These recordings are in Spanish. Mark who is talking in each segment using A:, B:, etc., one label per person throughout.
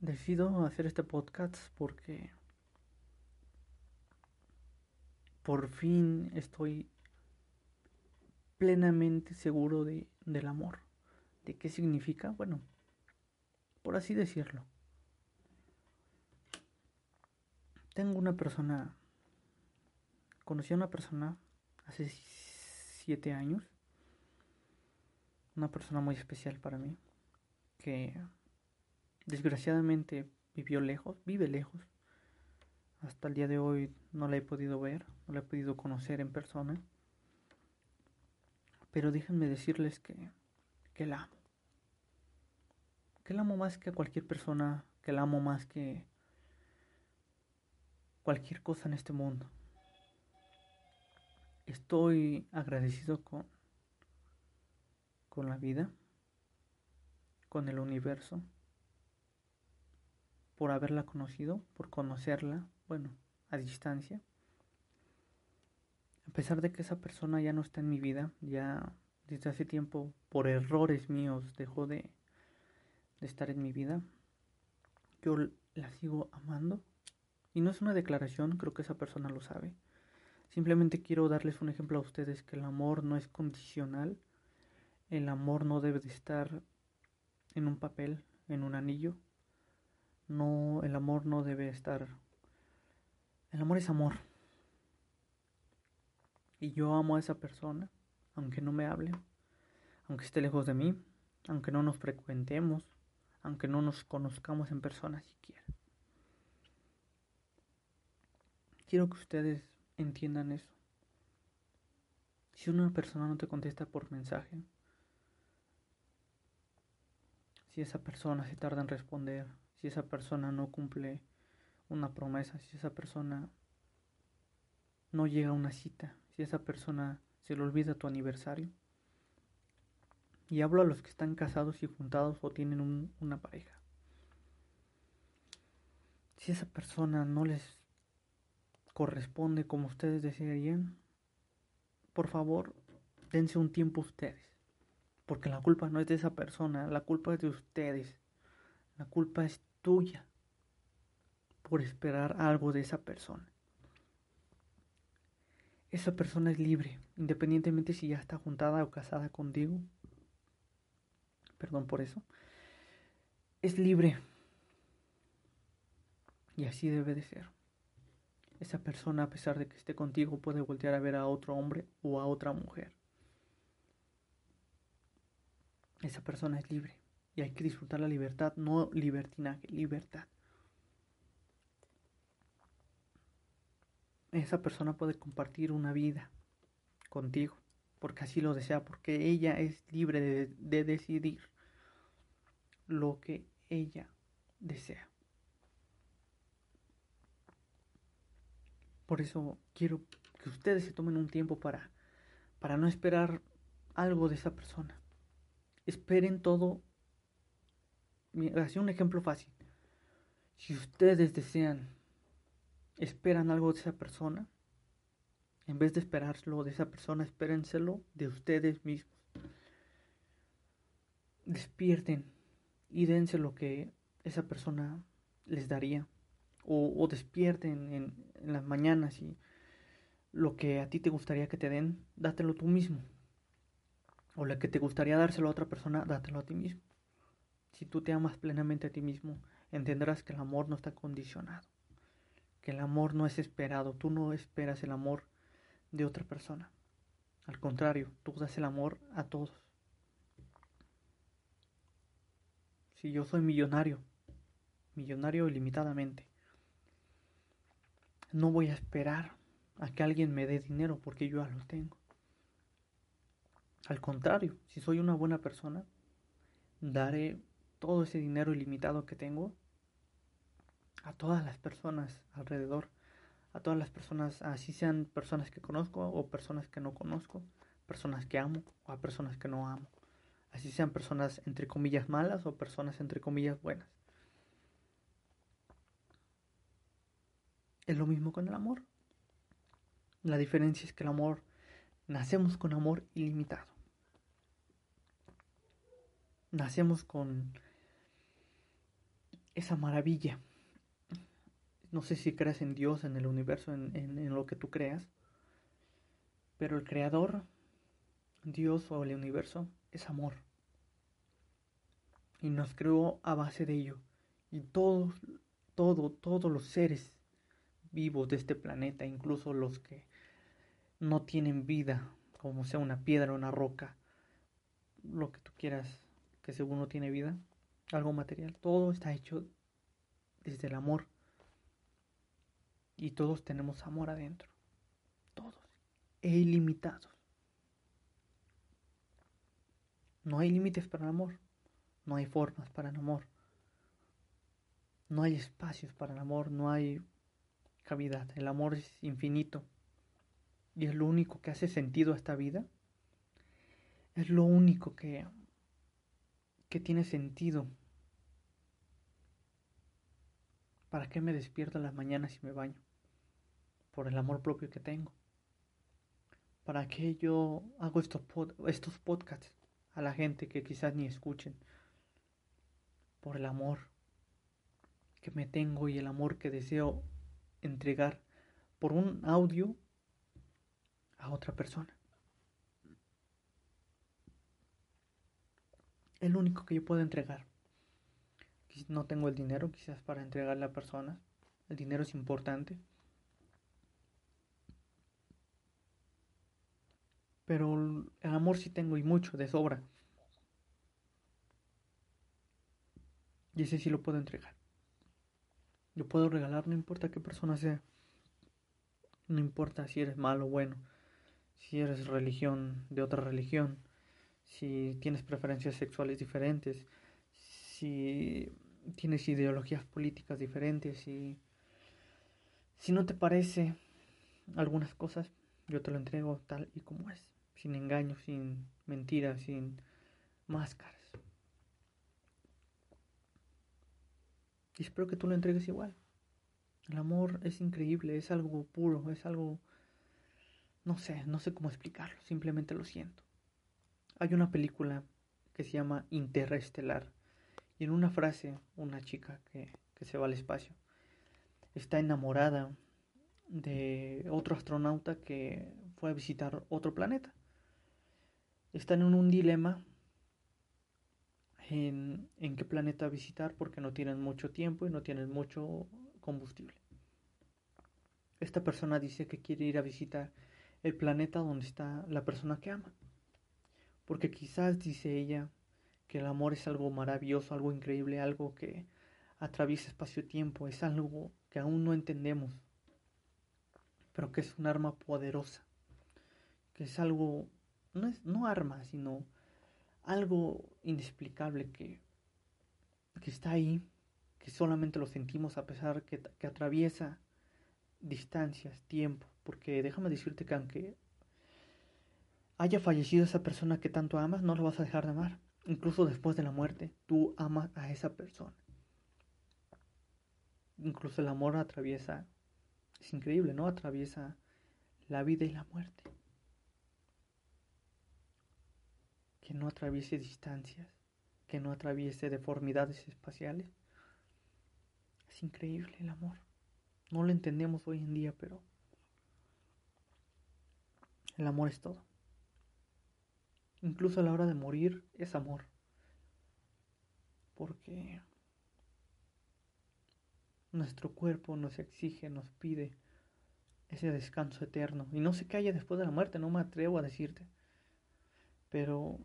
A: decido hacer este podcast porque por fin estoy plenamente seguro de, del amor. ¿De qué significa? Bueno, por así decirlo. Tengo una persona, conocí a una persona hace siete años, una persona muy especial para mí, que desgraciadamente vivió lejos, vive lejos. Hasta el día de hoy no la he podido ver, no la he podido conocer en persona. Pero déjenme decirles que, que la amo. Que la amo más que a cualquier persona, que la amo más que cualquier cosa en este mundo. Estoy agradecido con, con la vida, con el universo, por haberla conocido, por conocerla, bueno, a distancia. A pesar de que esa persona ya no está en mi vida, ya desde hace tiempo, por errores míos, dejó de, de estar en mi vida, yo la sigo amando. Y no es una declaración, creo que esa persona lo sabe. Simplemente quiero darles un ejemplo a ustedes que el amor no es condicional. El amor no debe de estar en un papel, en un anillo. No, el amor no debe estar. El amor es amor. Y yo amo a esa persona, aunque no me hable, aunque esté lejos de mí, aunque no nos frecuentemos, aunque no nos conozcamos en persona siquiera. Quiero que ustedes entiendan eso. Si una persona no te contesta por mensaje, si esa persona se tarda en responder, si esa persona no cumple una promesa, si esa persona no llega a una cita, si esa persona se le olvida tu aniversario. Y hablo a los que están casados y juntados o tienen una pareja. Si esa persona no les corresponde como ustedes desearían, por favor, dense un tiempo ustedes. Porque la culpa no es de esa persona, la culpa es de ustedes. La culpa es tuya por esperar algo de esa persona. Esa persona es libre, independientemente si ya está juntada o casada contigo. Perdón por eso. Es libre. Y así debe de ser. Esa persona, a pesar de que esté contigo, puede voltear a ver a otro hombre o a otra mujer. Esa persona es libre. Y hay que disfrutar la libertad, no libertinaje, libertad. Esa persona puede compartir una vida contigo, porque así lo desea, porque ella es libre de, de decidir lo que ella desea. Por eso quiero que ustedes se tomen un tiempo para, para no esperar algo de esa persona. Esperen todo. Así un ejemplo fácil. Si ustedes desean, esperan algo de esa persona, en vez de esperarlo de esa persona, espérenselo de ustedes mismos. Despierten y dense lo que esa persona les daría o, despierten en, en, las mañanas y lo que a ti te gustaría que te den, dátelo tú mismo. O lo que te gustaría dárselo a otra persona, dátelo a ti mismo. Si tú te amas plenamente a ti mismo, entenderás que el amor no está condicionado, que el amor no es esperado, tú no esperas el amor de otra persona. Al contrario, tú das el amor a todos. Si yo soy millonario, millonario ilimitadamente, no voy a esperar a que alguien me dé dinero porque yo ya lo tengo. Al contrario, si soy una buena persona, daré todo ese dinero ilimitado que tengo a todas las personas alrededor, a todas las personas, así sean personas que conozco o personas que no conozco, personas que amo o a personas que no amo, así sean personas entre comillas malas o personas entre comillas buenas. Es lo mismo con el amor. La diferencia es que el amor, nacemos con amor ilimitado. Nacemos con esa maravilla. No sé si creas en Dios, en el universo, en, en lo que tú creas, pero el creador, Dios o el universo, es amor. Y nos creó a base de ello. Y todos, todo, todos los seres vivos de este planeta, incluso los que no tienen vida, como sea una piedra, una roca, lo que tú quieras, que según no tiene vida, algo material, todo está hecho desde el amor. Y todos tenemos amor adentro. Todos. E ilimitados. No hay límites para el amor. No hay formas para el amor. No hay espacios para el amor. No hay cavidad. El amor es infinito. Y es lo único que hace sentido a esta vida. Es lo único que, que tiene sentido. ¿Para qué me despierto en las mañanas y me baño? Por el amor propio que tengo. ¿Para qué yo hago estos, estos podcasts a la gente que quizás ni escuchen? Por el amor que me tengo y el amor que deseo entregar por un audio a otra persona. Es lo único que yo puedo entregar. No tengo el dinero quizás para entregarle a personas. El dinero es importante. Pero el amor sí tengo y mucho, de sobra. Y ese sí lo puedo entregar. Yo puedo regalar, no importa qué persona sea. No importa si eres malo o bueno. Si eres religión de otra religión si tienes preferencias sexuales diferentes, si tienes ideologías políticas diferentes, si, si no te parece algunas cosas, yo te lo entrego tal y como es, sin engaños, sin mentiras, sin máscaras. Y espero que tú lo entregues igual. El amor es increíble, es algo puro, es algo... No sé, no sé cómo explicarlo, simplemente lo siento. Hay una película que se llama Interestelar y en una frase una chica que, se va al espacio está enamorada de otro astronauta que fue a visitar otro planeta. Están en un dilema en, en, qué planeta visitar porque no tienen mucho tiempo y no tienen mucho combustible. Esta persona dice que quiere ir a visitar el planeta donde está la persona que ama. Porque quizás, dice ella, que el amor es algo maravilloso, algo increíble, algo que atraviesa espacio-tiempo, es algo que aún no entendemos, pero que es un arma poderosa, que es algo, no es no arma, sino algo inexplicable que, que está ahí, que solamente lo sentimos a pesar que, que atraviesa distancias, tiempo, porque déjame decirte que aunque haya fallecido esa persona que tanto amas, no lo vas a dejar de amar. Incluso después de la muerte, tú amas a esa persona. Incluso el amor atraviesa, es increíble, ¿no? Atraviesa la vida y la muerte. Que no atraviese distancias, que no atraviese deformidades espaciales. Es increíble el amor. No lo entendemos hoy en día, pero el amor es todo. Incluso a la hora de morir es amor. Porque nuestro cuerpo nos exige, nos pide ese descanso eterno. Y no sé qué haya después de la muerte, no me atrevo a decirte. Pero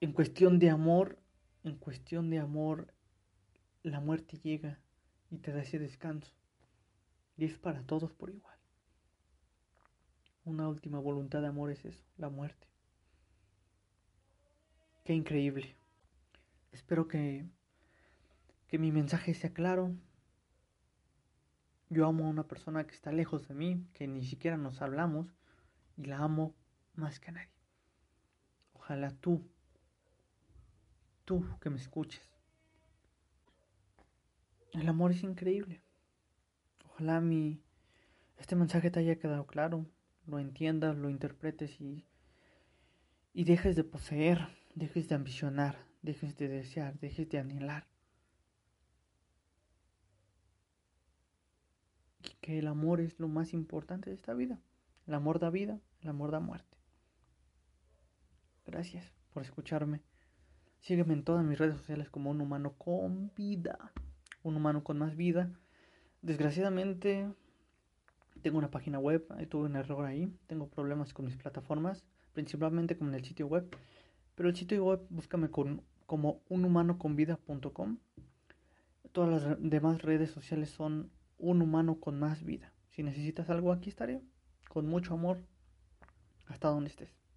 A: en cuestión de amor, en cuestión de amor, la muerte llega y te da ese descanso. Y es para todos por igual. Una última voluntad de amor es eso, la muerte. Qué increíble. Espero que, que mi mensaje sea claro. Yo amo a una persona que está lejos de mí, que ni siquiera nos hablamos, y la amo más que a nadie. Ojalá tú, tú que me escuches. El amor es increíble. Ojalá mi, este mensaje te haya quedado claro lo entiendas, lo interpretes y, y dejes de poseer, dejes de ambicionar, dejes de desear, dejes de anhelar. Y que el amor es lo más importante de esta vida. El amor da vida, el amor da muerte. Gracias por escucharme. Sígueme en todas mis redes sociales como un humano con vida. Un humano con más vida. Desgraciadamente tengo una página web, tuve un error ahí. Tengo problemas con mis plataformas, principalmente con el sitio web. Pero el sitio web búscame con, como unhumanoconvida.com. Todas las demás redes sociales son un humano con más vida. Si necesitas algo, aquí estaré. Con mucho amor. Hasta donde estés.